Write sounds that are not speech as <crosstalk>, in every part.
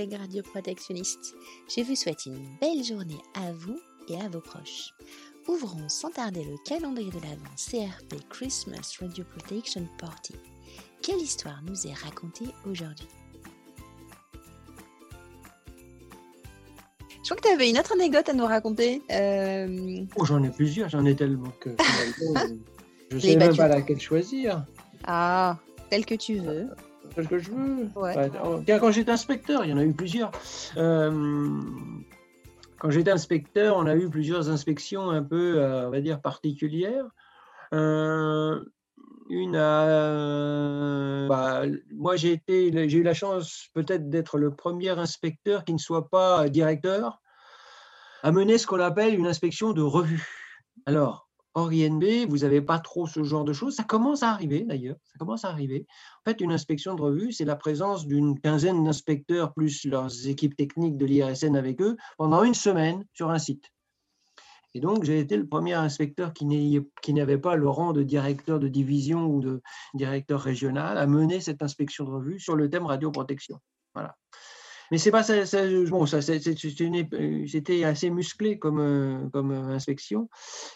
collègues radioprotectionnistes. Je vous souhaite une belle journée à vous et à vos proches. Ouvrons sans tarder le calendrier de l'Avent CRP Christmas Radio Protection Party. Quelle histoire nous est racontée aujourd'hui? Je crois que tu avais une autre anecdote à nous raconter. Euh, oh, j'en ai plusieurs, j'en ai tellement que <laughs> je ne sais même pas laquelle choisir. Ah, telle que tu veux. Celle que je veux. Quand j'étais inspecteur, il y en a eu plusieurs. Euh, quand j'étais inspecteur, on a eu plusieurs inspections un peu, euh, on va dire, particulières. Euh, une bah, moi, j'ai été, j'ai eu la chance peut-être d'être le premier inspecteur qui ne soit pas directeur à mener ce qu'on appelle une inspection de revue. Alors, Hors INB, vous n'avez pas trop ce genre de choses. Ça commence à arriver d'ailleurs. Ça commence à arriver. En fait, une inspection de revue, c'est la présence d'une quinzaine d'inspecteurs plus leurs équipes techniques de l'IRSN avec eux pendant une semaine sur un site. Et donc, j'ai été le premier inspecteur qui n'avait pas le rang de directeur de division ou de directeur régional à mener cette inspection de revue sur le thème radioprotection. Voilà. Mais c'est pas ça, bon, ça c'était assez musclé comme, euh, euh, inspection.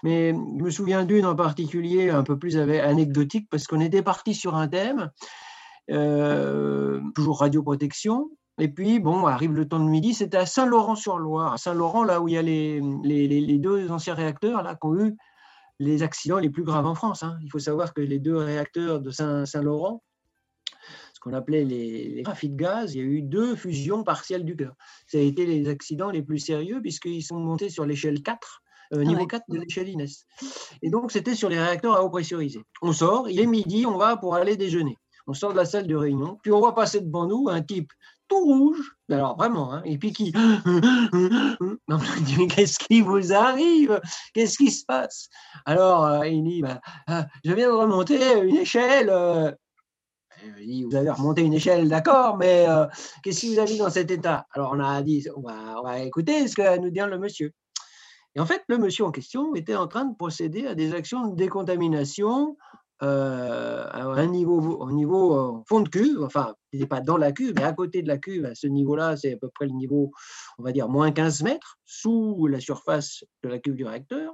Mais je me souviens d'une en particulier un peu plus anecdotique parce qu'on était parti sur un thème, euh, toujours radioprotection. Et puis, bon, arrive le temps de midi, c'était à Saint-Laurent-sur-Loire. À Saint-Laurent, là où il y a les, deux anciens réacteurs là, qui ont eu les accidents les plus graves en France. Hein. Il faut savoir que les deux réacteurs de Saint-Laurent, qu'on appelait les, les de gaz, il y a eu deux fusions partielles du cœur. Ça a été les accidents les plus sérieux puisqu'ils sont montés sur l'échelle 4, euh, ah niveau 4 de l'échelle INES. Et donc, c'était sur les réacteurs à eau pressurisée. On sort, il est midi, on va pour aller déjeuner. On sort de la salle de réunion, puis on voit passer devant nous un type tout rouge, alors vraiment, hein, et puis qui. <laughs> <laughs> Qu'est-ce qui vous arrive? Qu'est-ce qui se passe? Alors, euh, il dit bah, ah, Je viens de remonter une échelle. Euh, vous avez remonté une échelle, d'accord, mais euh, qu'est-ce qui vous a mis dans cet état? Alors on a dit, on va, écouter ce que va nous dire le monsieur. Et en fait, le monsieur en question était en train de procéder à des actions de décontamination euh, à un niveau, au niveau euh, fond de cuve, enfin, il n'est pas dans la cuve, mais à côté de la cuve, à ce niveau-là, c'est à peu près le niveau, on va dire, moins 15 mètres, sous la surface de la cuve du réacteur.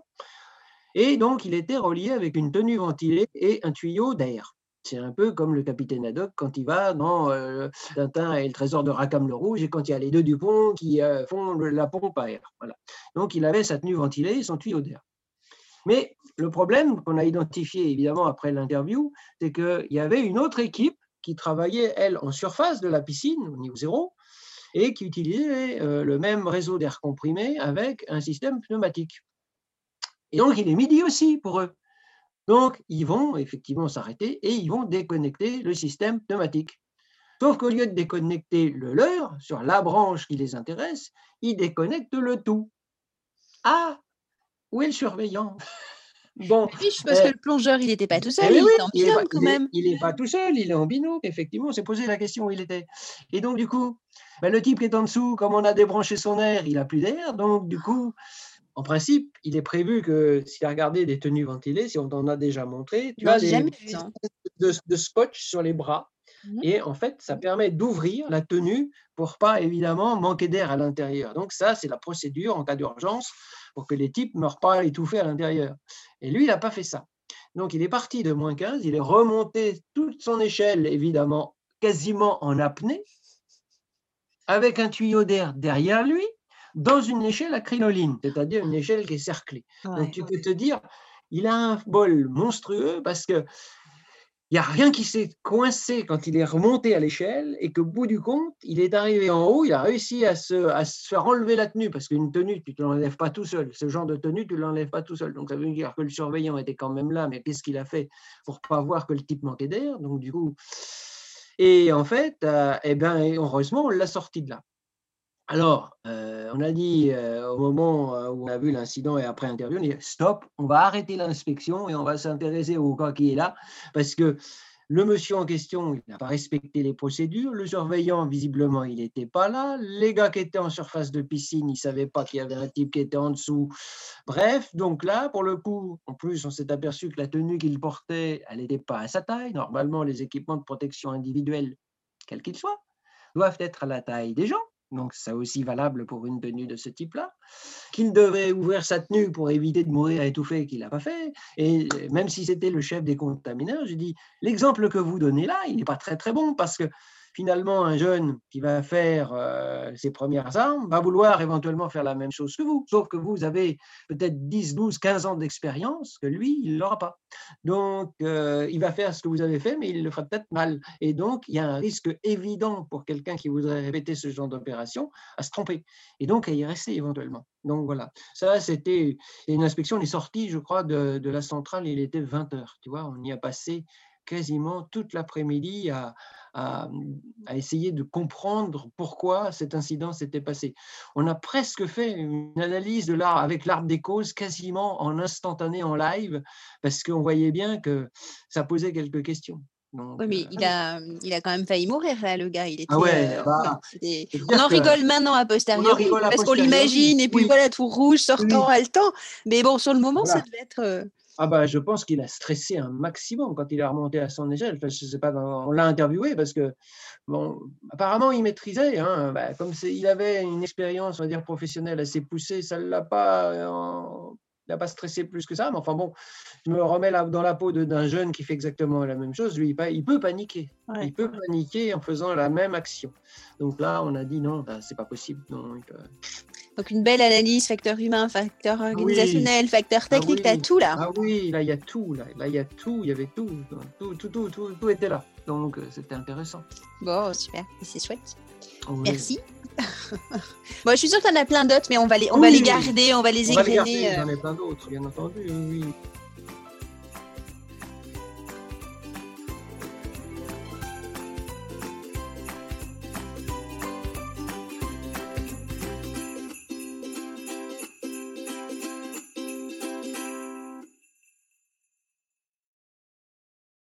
Et donc, il était relié avec une tenue ventilée et un tuyau d'air. C'est un peu comme le capitaine Haddock quand il va dans euh, Tintin et le trésor de Rackham le Rouge et quand il y a les deux Dupont qui euh, font la pompe à air. Voilà. Donc il avait sa tenue ventilée et son tuyau d'air. Mais le problème qu'on a identifié évidemment après l'interview, c'est qu'il y avait une autre équipe qui travaillait, elle, en surface de la piscine, au niveau zéro, et qui utilisait euh, le même réseau d'air comprimé avec un système pneumatique. Et donc il est midi aussi pour eux. Donc, ils vont effectivement s'arrêter et ils vont déconnecter le système pneumatique. Sauf qu'au lieu de déconnecter le leur sur la branche qui les intéresse, ils déconnectent le tout. Ah, où est le surveillant? Bon, parce que euh, le plongeur, il n'était pas tout seul, eh il est en binôme quand même. Il n'est pas tout seul, il est en binôme, effectivement. On s'est posé la question où il était. Et donc, du coup, ben, le type qui est en dessous, comme on a débranché son air, il n'a plus d'air. Donc, du coup, en principe, il est prévu que si as regardé des tenues ventilées, si on t'en a déjà montré, tu as des de, scotch sur les bras. Mmh. Et en fait, ça permet d'ouvrir la tenue pour pas évidemment manquer d'air à l'intérieur. Donc ça, c'est la procédure en cas d'urgence pour que les types ne meurent pas étouffés à l'intérieur. Et lui, il n'a pas fait ça. Donc il est parti de moins 15, il est remonté toute son échelle, évidemment, quasiment en apnée, avec un tuyau d'air derrière lui, dans une échelle à crinoline, c'est-à-dire une échelle qui est cerclée. Donc tu peux te dire, il a un bol monstrueux parce que il n'y a rien qui s'est coincé quand il est remonté à l'échelle et qu'au bout du compte, il est arrivé en haut, il a réussi à se, à se faire enlever la tenue parce qu'une tenue, tu ne l'enlèves pas tout seul. Ce genre de tenue, tu ne l'enlèves pas tout seul. Donc ça veut dire que le surveillant était quand même là, mais qu'est-ce qu'il a fait pour pas voir que le type manquait d'air? Donc du coup, et en fait, euh, eh ben, heureusement, on l'a sorti de là. Alors, euh, on a dit euh, au moment euh, où on a vu l'incident et après interview, on a dit stop, on va arrêter l'inspection et on va s'intéresser au cas qui est là, parce que le monsieur en question, n'a pas respecté les procédures, le surveillant, visiblement, il n'était pas là, les gars qui étaient en surface de piscine, ils ne savaient pas qu'il y avait un type qui était en dessous. Bref, donc là, pour le coup, en plus, on s'est aperçu que la tenue qu'il portait, elle n'était pas à sa taille. Normalement, les équipements de protection individuelle, quels qu'ils soient, doivent être à la taille des gens donc c'est aussi valable pour une tenue de ce type-là, qu'il devait ouvrir sa tenue pour éviter de mourir étouffé, qu'il n'a pas fait, et même si c'était le chef des contamineurs, j'ai dit, l'exemple que vous donnez là, il n'est pas très très bon, parce que finalement, un jeune qui va faire euh, ses premières armes va vouloir éventuellement faire la même chose que vous, sauf que vous avez peut-être 10, 12, 15 ans d'expérience, que lui, il l'aura pas. Donc, euh, il va faire ce que vous avez fait, mais il le fera peut-être mal. Et donc, il y a un risque évident pour quelqu'un qui voudrait répéter ce genre d'opération à se tromper, et donc à y rester éventuellement. Donc voilà, ça c'était une inspection, on est sorti, je crois, de, la centrale, il était 20 heures, tu vois, on y a passé quasiment toute l'après-midi à, à, essayer de comprendre pourquoi cet incident s'était passé. On a presque fait une analyse de l'art avec l'arbre des causes quasiment en instantané en live parce qu'on voyait bien que ça posait quelques questions. oui, mais il a, il a quand même failli mourir, là, le gars. Il était, ah ouais, euh, bah, on en rigole maintenant à posteriori, parce qu'on l'imagine, et puis voilà, tout rouge, sortant, oui. haletant. Mais bon, sur le moment, ça devait être. Euh, ah bah, je pense qu'il a stressé un maximum quand il a remonté à son échelle. Je sais pas, on l'a interviewé parce que, bon, apparemment, il maîtrisait. Hein, bah, comme il avait une expérience, on va dire, professionnelle assez poussée, ça ne l'a pas, il pas stressé plus que ça. Mais enfin bon, je me remets là, dans la peau d'un jeune qui fait exactement la même chose. Lui, il peut paniquer. Il peut paniquer en faisant la même action. Donc là, on a dit non, bah, c'est pas possible. Donc, <laughs> donc une belle analyse, facteur humain, facteur organisationnel, facteur ah technique, tu as tout là. Ah oui, là il y a tout, là, il y a tout, il y avait tout, tout, tout, tout, tout, était là. Donc euh, c'était intéressant. Bon, super, c'est chouette. Merci. <laughs> <laughs> bon, je suis sûre que tu en as plein d'autres, mais on va les, on va les garder, on va les égrener. J'en ai plein d'autres, bien entendu. Oui.